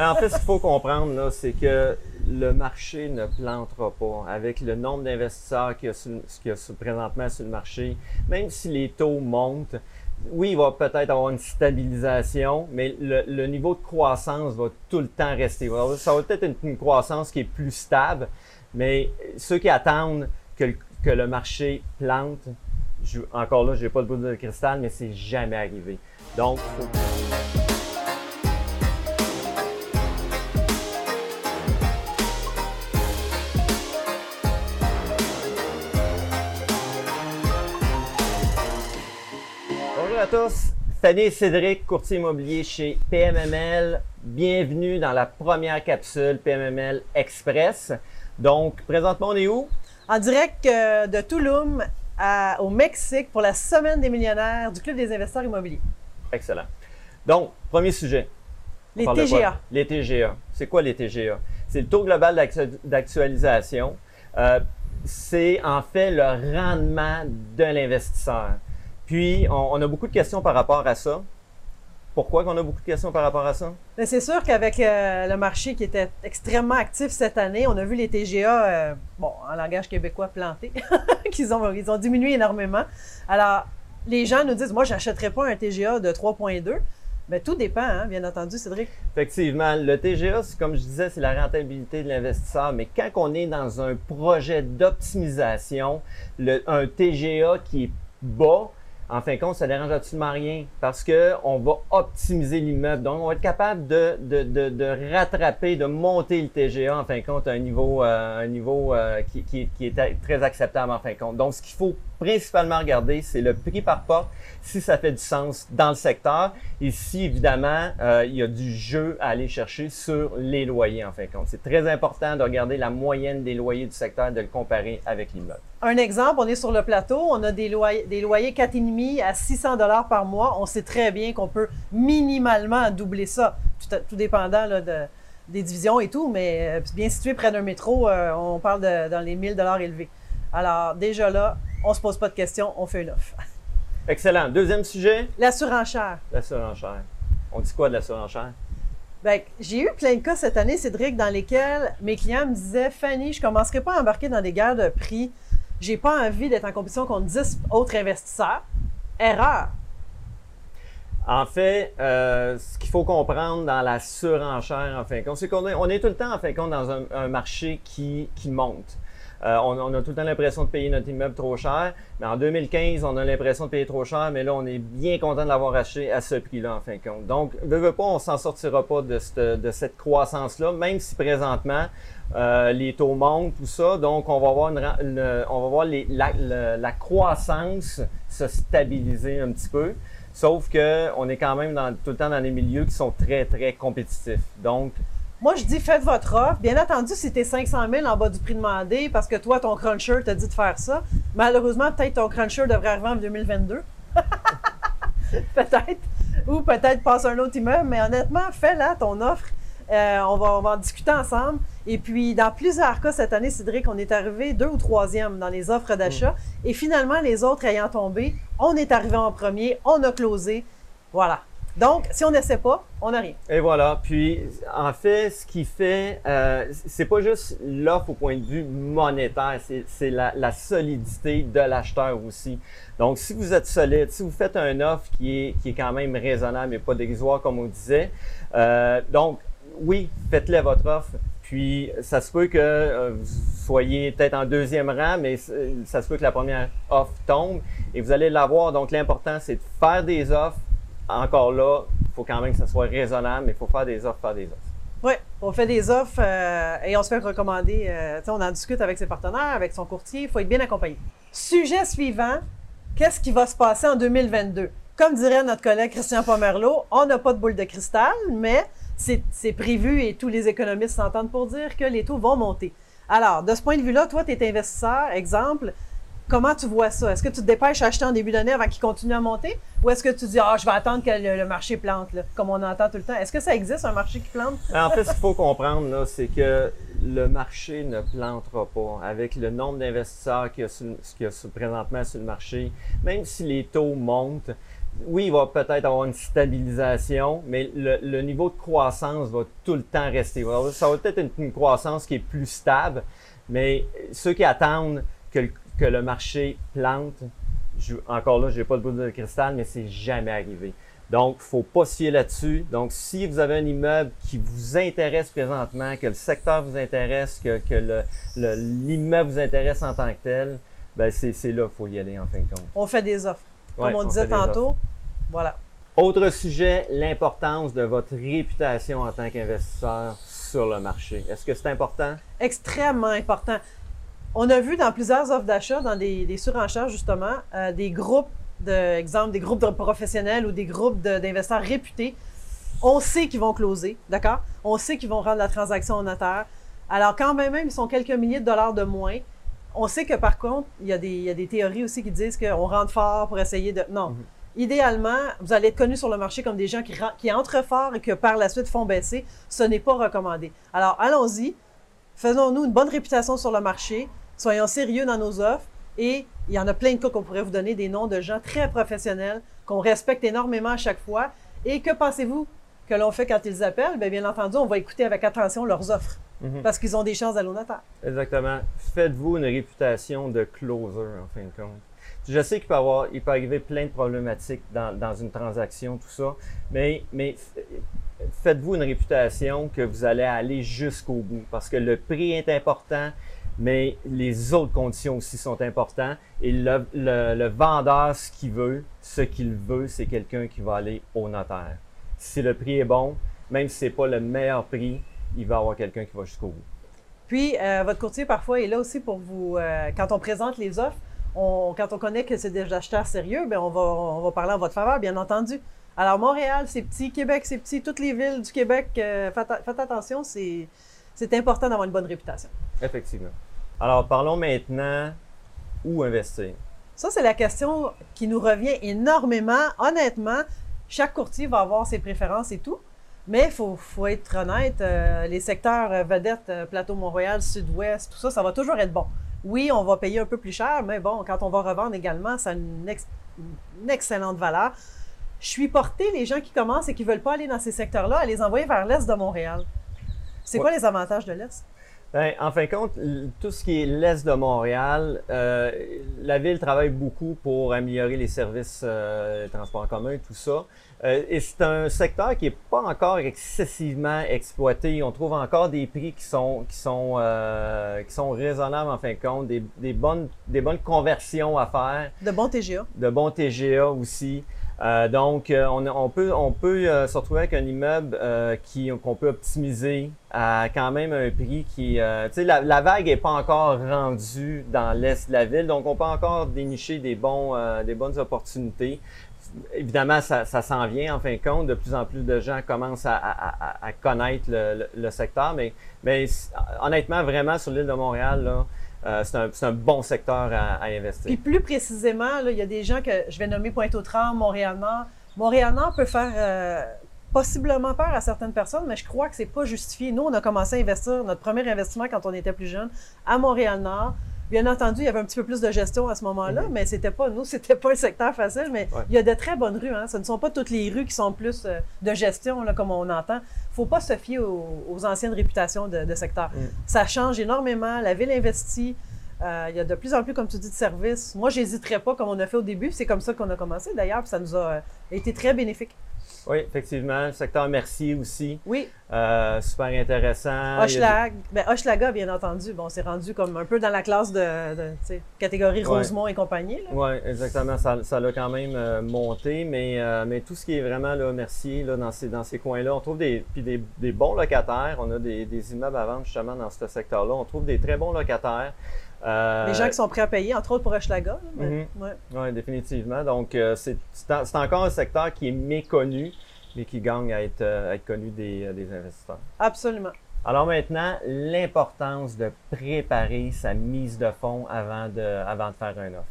En fait, ce qu'il faut comprendre, c'est que le marché ne plantera pas. Avec le nombre d'investisseurs qu'il y qu'il y a présentement sur le marché, même si les taux montent, oui, il va peut-être avoir une stabilisation, mais le, le niveau de croissance va tout le temps rester. Ça va peut-être être une, croissance qui est plus stable, mais ceux qui attendent que le, que le marché plante, je- encore là, je n'ai pas de boule de cristal, mais c'est jamais arrivé. Donc, tous, Fanny et Cédric, courtier immobilier chez PMML. Bienvenue dans la première capsule PMML Express. Donc, présentement, on est où? En direct euh, de Tulum à- au Mexique pour la semaine des millionnaires du Club des investisseurs immobiliers. Excellent. Donc, premier sujet. On Les? TGA. Les TGA. C'est quoi les TGA? C'est le taux global d'actu- d'actualisation. Euh, c'est en fait le rendement de l'investisseur. Puis, on, on a beaucoup de questions par rapport à ça. Pourquoi qu'on a beaucoup de questions par rapport à ça? Mais c'est sûr qu'avec euh, le marché qui était extrêmement actif cette année, on a vu les TGA, euh, bon, en langage québécois, plantés, qu'ils ont, ils ont diminué énormément. Alors, les gens nous disent, moi, j'achèterais pas un TGA de 3,2. Mais tout dépend, hein, bien entendu, Cédric. Effectivement, le TGA, c'est comme je disais, c'est la rentabilité de l'investisseur. Mais quand on est dans un projet d'optimisation, un TGA qui est bas, en fin de compte, ça dérange absolument rien parce que on va optimiser l'immeuble. Donc, on va être capable de, de, de, de rattraper, de monter le TGA en fin de compte à un niveau, euh, un niveau euh, qui, qui, qui est très acceptable en fin de compte. Donc, ce qu'il faut principalement regarder, c'est le prix par porte, si ça fait du sens dans le secteur et si évidemment euh, il y a du jeu à aller chercher sur les loyers en fin de compte. C'est très important de regarder la moyenne des loyers du secteur et de le comparer avec l'immeuble. Un exemple, on est sur le plateau, on a des loyers, des loyers 4,5 à 600 dollars par mois. On sait très bien qu'on peut minimalement doubler ça, tout, dépendant de- des divisions et tout, mais euh, bien situé près d'un métro, euh, on parle de, dans les 1000 dollars élevés. Alors déjà là, on se pose pas de questions, on fait une offre. Excellent. Deuxième sujet, La surenchère. la surenchère. On dit quoi de la surenchère? Ben, j'ai eu plein de cas cette année, Cédric, dans lesquels mes clients me disaient Fanny, je ne commencerai pas à embarquer dans des guerres de prix. J'ai pas envie d'être en compétition contre 10 autres investisseurs. Erreur. En fait, euh, ce qu'il faut comprendre dans la surenchère, en fin de compte, c'est qu'on est, on est tout le temps, en fin de compte, dans un, un marché qui, qui monte. Euh, on, a tout le temps l'impression de payer notre immeuble trop cher, mais en 2015, on a l'impression de payer trop cher, mais là, on est bien content de l'avoir acheté à ce prix-là, en fin de compte. Donc, veux, veux pas, on s'en sortira pas de cette, de cette croissance-là, même si présentement, euh, les taux montent, tout ça. Donc, on va voir, la, croissance se stabiliser un petit peu. Sauf que on est quand même tout le temps dans des milieux qui sont très, très compétitifs. Donc, Moi, je dis faites votre offre. Bien entendu, si tu es 500 000 en bas du prix demandé parce que toi, ton cruncher t'a dit de faire ça, malheureusement, peut-être ton cruncher devrait arriver en 2022. peut-être. Ou peut-être passe un autre immeuble. Mais honnêtement, fais-la ton offre. Euh, on, va, on va en discuter ensemble. Et puis, dans plusieurs cas cette année, Cédric, on est arrivé deux ou troisième dans les offres d'achat. Et finalement, les autres ayant tombé, on est arrivé en premier, on a closé. Voilà. Donc, si on n'essaie pas, on n'a rien. et voilà. Puis, en fait, ce qui fait, euh, c'est pas juste l'offre au point de vue monétaire, c'est, la, la solidité de l'acheteur aussi. Donc, si vous êtes solide, si vous faites un offre qui est, qui est quand même raisonnable et pas dérisoire, comme on disait, euh, donc, oui, faites-le votre offre. Puis, ça se peut que euh, vous soyez peut-être en deuxième rang, mais ça se peut que la première offre tombe et vous allez l'avoir. Donc, l'important, c'est de faire des offres. Encore là, il faut quand même que ça soit raisonnable, mais il faut faire des offres, faire des offres. Oui, on fait des offres euh, et on se fait recommander. euh, on en discute avec ses partenaires, avec son courtier. Il faut être bien accompagné. Sujet suivant qu'est-ce qui va se passer en 2022 Comme dirait notre collègue Christian Pomerleau, on n'a pas de boule de cristal, mais c'est prévu et tous les économistes s'entendent pour dire que les taux vont monter. Alors, de ce point de vue-là, toi, tu es investisseur, exemple. Comment tu vois ça? Est-ce que tu te dépêches à acheter en début d'année avant qu'il continue à monter? Ou est-ce que tu dis, ah, je vais attendre que le, marché plante, comme on entend tout le temps? Est-ce que ça existe, un marché qui plante? En fait, ce qu'il faut comprendre, c'est que le marché ne plantera pas. Avec le nombre d'investisseurs qu'il y a, présentement sur le marché, même si les taux montent, oui, il va peut-être avoir une stabilisation, mais le, le niveau de croissance va tout le temps rester. Ça va peut-être être une, une croissance qui est plus stable, mais ceux qui attendent que, le- que le marché plante, je- encore là, je n'ai pas de boule de cristal, mais c'est jamais arrivé. Donc, il ne faut pas se fier là-dessus. Donc, si vous avez un immeuble qui vous intéresse présentement, que le secteur vous intéresse, que, que le- le- l'immeuble vous intéresse en tant que tel, ben c'est c'est là qu'il faut y aller en fin de compte. On fait des offres. Comme on, disait offres. tantôt, voilà. Autre sujet, l'importance de votre réputation en tant qu'investisseur sur le marché. Est-ce que c'est important? extrêmement important. On a vu dans plusieurs offres d'achat, dans des, des surenchères justement, euh, des groupes, de, exemple, des groupes de professionnels ou des groupes de- d'investisseurs réputés. On sait qu'ils vont closer, d'accord? On sait qu'ils vont rendre la transaction au notaire. Alors, quand même, même, ils sont quelques milliers de dollars de moins. On sait que par contre, il y a des, il y a des théories aussi qui disent qu'on rentre fort pour essayer de. Non. Mhm. Idéalement, vous allez être connus sur le marché comme des gens qui, qui entrent fort et que par la suite font baisser. Ce n'est pas recommandé. Alors, allons-y. Faisons-nous une bonne réputation sur le marché. Soyons sérieux dans nos offres. Et il y en a plein de cas qu'on pourrait vous donner des noms de gens très professionnels qu'on respecte énormément à chaque fois. Et que pensez-vous que l'on fait quand ils appellent? Bien, bien entendu, on va écouter avec attention leurs offres Mhm. parce qu'ils ont des chances d'aller au notaire. Exactement. Faites-vous une réputation de closer, en fin de compte. Je sais qu'il peut, avoir, il peut arriver plein de problématiques dans, dans une transaction, tout ça, mais, mais faites-vous une réputation que vous allez aller jusqu'au bout, parce que le prix est important, mais les autres conditions aussi sont importantes. Et le, vendeur, ce qu'il veut, ce qu'il veut, c'est quelqu'un qui va aller au notaire. Si le prix est bon, même si c'est pas le meilleur prix, il va avoir quelqu'un qui va jusqu'au bout. Puis, euh, votre courtier, parfois, est là aussi pour vous. euh, quand on présente les offres, quand on connaît que c'est des acheteurs sérieux, bien, on, va, on va parler en votre faveur, bien entendu. Alors, Montréal, c'est petit. Québec, c'est petit. Toutes les villes du Québec, euh, faites, faites attention, c'est c'est important d'avoir une bonne réputation. Effectivement. Alors, parlons maintenant où investir. Ça, c'est la question qui nous revient énormément. Honnêtement, chaque courtier va avoir ses préférences et tout. Mais il faut, faut être honnête, euh, les secteurs euh, vedettes, euh, Plateau Montréal, Sud-Ouest, tout ça, ça va toujours être bon. Oui, on va payer un peu plus cher, mais bon, quand on va revendre également, ça a une, ex- une excellente valeur. Je suis porté les gens qui commencent et qui ne veulent pas aller dans ces secteurs-là, à les envoyer vers l'Est de Montréal. C'est quoi les avantages de l'Est? Ben, en fin de compte, tout ce qui est l'Est de Montréal, euh, la ville travaille beaucoup pour améliorer les services, euh, transports en commun, tout ça. Euh, et c'est un secteur qui n'est pas encore excessivement exploité. On trouve encore des prix qui sont, qui sont, euh, qui sont raisonnables en fin de compte, des, des bonnes, des bonnes conversions à faire. De bons TGA. de bons TGA aussi. Euh, donc, euh, on, on peut, on peut euh, se retrouver avec un immeuble euh, qui, qu'on peut optimiser à quand même un prix qui... euh, tu sais, la, la vague n'est pas encore rendue dans l'est de la ville, donc on peut encore dénicher des, bons, euh, des bonnes opportunités. Évidemment, ça, ça s'en vient en fin de compte. De plus en plus de gens commencent à, à- à- connaître le, le- le secteur, mais, mais honnêtement, vraiment, sur l'île de Montréal, là, euh, c'est, un, bon secteur à, investir. Puis plus précisément, il y a des gens que je vais nommer Pointe-aux-Trembles, Montréal-Nord. Montréal-Nord peut faire euh, possiblement peur à certaines personnes, mais je crois que c'est pas justifié. Nous, on a commencé à investir, notre premier investissement quand on était plus jeune, à Montréal-Nord. Bien entendu, il y avait un petit peu plus de gestion à ce moment-là, Mhm. mais c'était pas, nous, c'était pas un secteur facile, mais Ouais. il y a de très bonnes rues. Hein. Ce ne sont pas toutes les rues qui sont plus euh, de gestion, là, comme on entend. faut pas se fier aux, aux anciennes réputations de, de secteur. Mm. Ça change énormément. La ville investit. Euh, il y a de plus en plus, comme tu dis, de services. Moi, j'hésiterais pas comme on a fait au début. C'est comme ça qu'on a commencé d'ailleurs, ça nous a euh, été très bénéfique. Oui, effectivement. Le secteur Mercier aussi, Oui, euh, super intéressant. Hochelag. Ben, Hochelaga, bien entendu. Bon, c'est rendu comme un peu dans la classe de, catégorie Ouais. Rosemont et compagnie. Oui, exactement. Ça, ça l'a quand même euh, monté, mais, euh, mais tout ce qui est vraiment là, Mercier, là, dans ces, dans ces coins-là, on trouve des, puis des, des bons locataires. On a des, des immeubles à vendre justement dans ce secteur-là. On trouve des très bons locataires. Euh, Les gens qui sont prêts à payer, entre autres pour Hochelaga. mais- Mhm. ouais. Oui, définitivement. Donc, euh, c'est c'est en- c'est encore un secteur qui est méconnu, mais qui gagne à être, euh, à être connu des, euh, des investisseurs. Absolument. Alors maintenant, l'importance de préparer sa mise de fonds avant de, avant de faire un offre.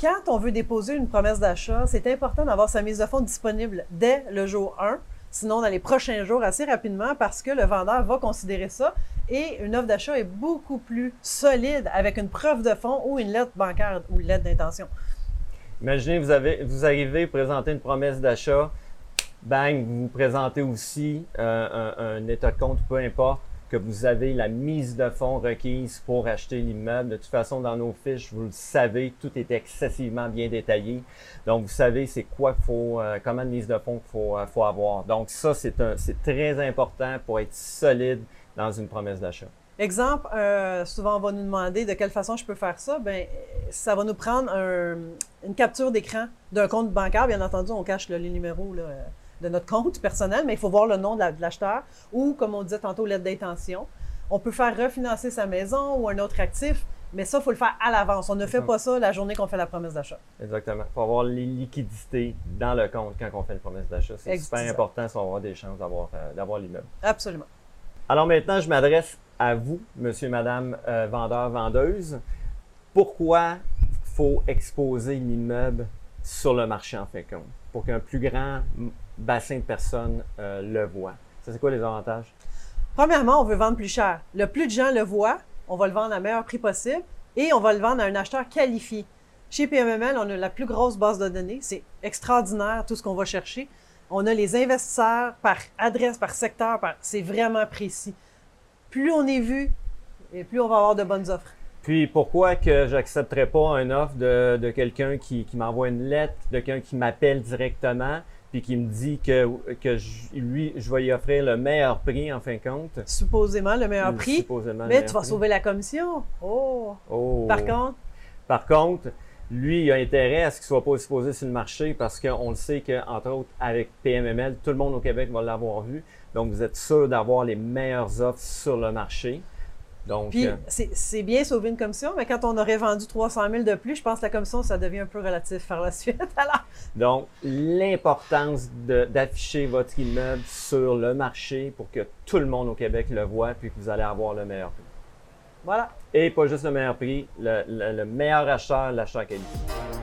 Quand on veut déposer une promesse d'achat, c'est important d'avoir sa mise de fonds disponible dès le jour 1, sinon dans les prochains jours assez rapidement parce que le vendeur va considérer ça et une offre d'achat est beaucoup plus solide avec une preuve de fonds ou une lettre bancaire ou une lettre d'intention. Imaginez, vous, avez, vous arrivez, présenter une promesse d'achat, bang, vous présentez aussi euh, un, état de compte, peu importe, que vous avez la mise de fonds requise pour acheter l'immeuble. De toute façon, dans nos fiches, vous le savez, tout est excessivement bien détaillé. Donc, vous savez c'est quoi faut, euh, comment de mise de fonds qu'il faut, euh, faut avoir. Donc, ça, c'est très important pour être solide dans une promesse d'achat. Exemple, euh, souvent on va nous demander de quelle façon je peux faire ça. Ben, ça va nous prendre une capture d'écran d'un compte bancaire. Bien entendu, on cache les numéros là, de notre compte personnel, mais il faut voir le nom de l'acheteur ou, comme on disait tantôt, l'aide d'intention. On peut faire refinancer sa maison ou un autre actif, mais ça, il faut le faire à l'avance. On ne fait pas ça la journée qu'on fait la promesse d'achat. Exactement. Il faut avoir les liquidités dans le compte quand on fait une promesse d'achat. C'est super important si on va avoir des chances euh, d'avoir l'immeuble. Absolument. Alors maintenant, je m'adresse à vous, monsieur, madame, euh, vendeur, vendeuse. Pourquoi faut exposer l'immeuble sur le marché en fait compte? Pour qu'un plus grand bassin de personnes euh, le voient. Ça, c'est quoi les avantages? Premièrement, on veut vendre plus cher. Le plus de gens le voient, on va le vendre à meilleur prix possible et on va le vendre à un acheteur qualifié. Chez PMML, on a la plus grosse base de données. C'est extraordinaire tout ce qu'on va chercher. On a les investisseurs par adresse, par secteur, c'est vraiment précis. Plus on est vu, et plus on va avoir de bonnes offres. Puis pourquoi que j'accepterais pas une offre de, quelqu'un qui, qui m'envoie une lettre, de quelqu'un qui m'appelle directement, puis qui me dit que, que lui, je vais lui offrir le meilleur prix en fin de compte? Supposément le meilleur prix. Supposément mais tu vas sauver la commission. Oh. oh. Par contre? Par contre, lui, il a intérêt à ce qu'il ne soit pas exposé sur le marché parce qu'on le sait qu'entre autres, avec PMML, tout le monde au Québec va l'avoir vu. Donc, vous êtes sûr d'avoir les meilleures offres sur le marché. Puis, euh, c'est bien sauver une commission, mais quand on aurait vendu 300 000 de plus, je pense que la commission, ça devient un peu relatif par la suite. Alors... Donc, l'importance d'afficher votre immeuble sur le marché pour que tout le monde au Québec le voit, puis que vous allez avoir le meilleur prix. Voilà. Et pas juste le meilleur prix, le, le meilleur acheteur, l'acheteur qualité.